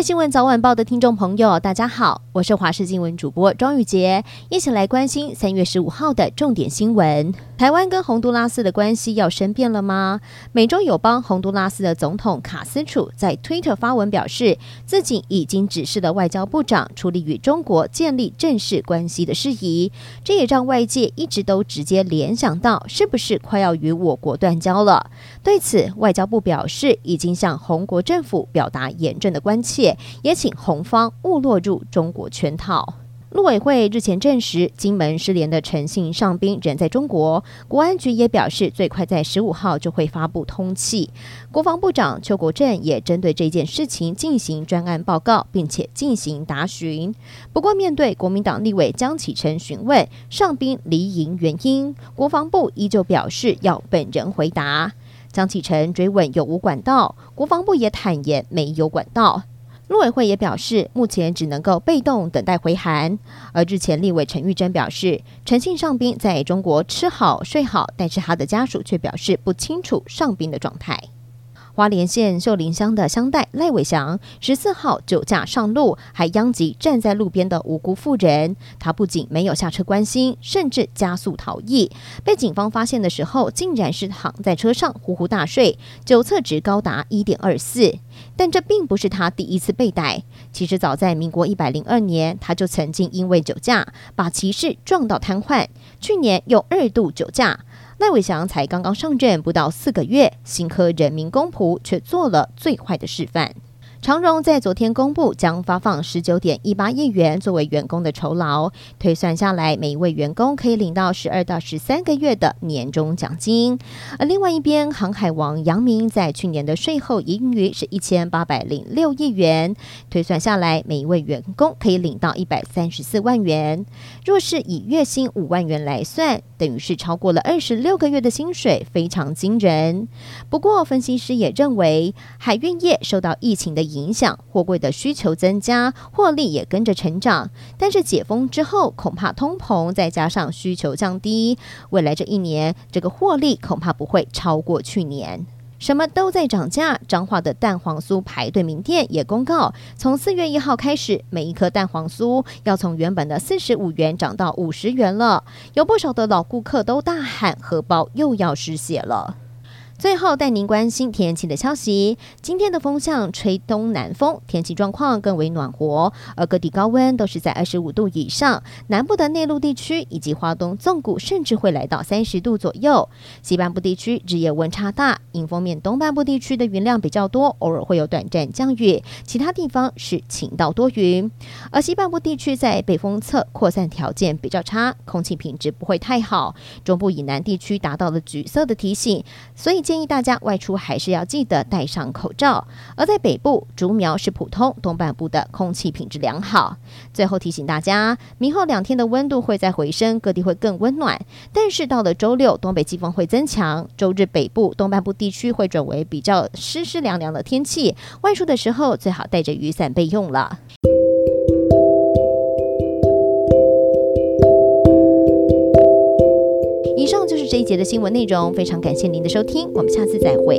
位新闻早晚报的听众朋友，大家好，我是华视新闻主播庄宇杰，一起来关心三月十五号的重点新闻。台湾跟洪都拉斯的关系要生变了吗？美洲友邦洪都拉斯的总统卡斯楚在推特发文表示，自己已经指示了外交部长处理与中国建立正式关系的事宜。这也让外界一直都直接联想到，是不是快要与我国断交了？对此，外交部表示，已经向洪国政府表达严正的关切。也请红方勿落入中国圈套。陆委会日前证实，金门失联的陈姓上兵仍在中国，国安局也表示，最快在十五号就会发布通缉。国防部长邱国正也针对这件事情进行专案报告，并且进行答询。不过，面对国民党立委江启臣询问上兵离营原因，国防部依旧表示要本人回答。江启臣追问有无管道，国防部也坦言没有管道。陆委会也表示，目前只能够被动等待回函。而日前立委陈玉珍表示，陈姓上宾在中国吃好睡好，但是他的家属却表示不清楚上宾的状态。花莲县秀林乡的乡代赖伟祥十四号酒驾上路，还殃及站在路边的无辜妇人。他不仅没有下车关心，甚至加速逃逸。被警方发现的时候，竟然是躺在车上呼呼大睡，酒测值高达一点二四。但这并不是他第一次被逮。其实早在民国一百零二年，他就曾经因为酒驾把骑士撞到瘫痪。去年又二度酒驾。赖伟祥才刚刚上任不到四个月，新科人民公仆却做了最坏的示范。长荣在昨天公布，将发放十九点一八亿元作为员工的酬劳，推算下来，每一位员工可以领到十二到十三个月的年终奖金。而另外一边，航海王杨明在去年的税后盈余是一千八百零六亿元，推算下来，每一位员工可以领到一百三十四万元。若是以月薪五万元来算，等于是超过了二十六个月的薪水，非常惊人。不过，分析师也认为，海运业受到疫情的影响，货柜的需求增加，获利也跟着成长。但是解封之后，恐怕通膨再加上需求降低，未来这一年这个获利恐怕不会超过去年。什么都在涨价，彰化的蛋黄酥排队名店也公告，从四月一号开始，每一颗蛋黄酥要从原本的四十五元涨到五十元了。有不少的老顾客都大喊，荷包又要失血了。最后带您关心天气的消息。今天的风向吹东南风，天气状况更为暖和，而各地高温都是在二十五度以上。南部的内陆地区以及华东纵谷甚至会来到三十度左右。西半部地区日夜温差大，迎风面东半部地区的云量比较多，偶尔会有短暂降雨，其他地方是晴到多云。而西半部地区在北风侧扩散条件比较差，空气品质不会太好。中部以南地区达到了橘色的提醒，所以。建议大家外出还是要记得戴上口罩。而在北部，竹苗是普通，东半部的空气品质良好。最后提醒大家，明后两天的温度会再回升，各地会更温暖。但是到了周六，东北季风会增强，周日北部、东半部地区会转为比较湿湿凉凉的天气。外出的时候最好带着雨伞备用了。以上就是这一节的新闻内容，非常感谢您的收听，我们下次再会。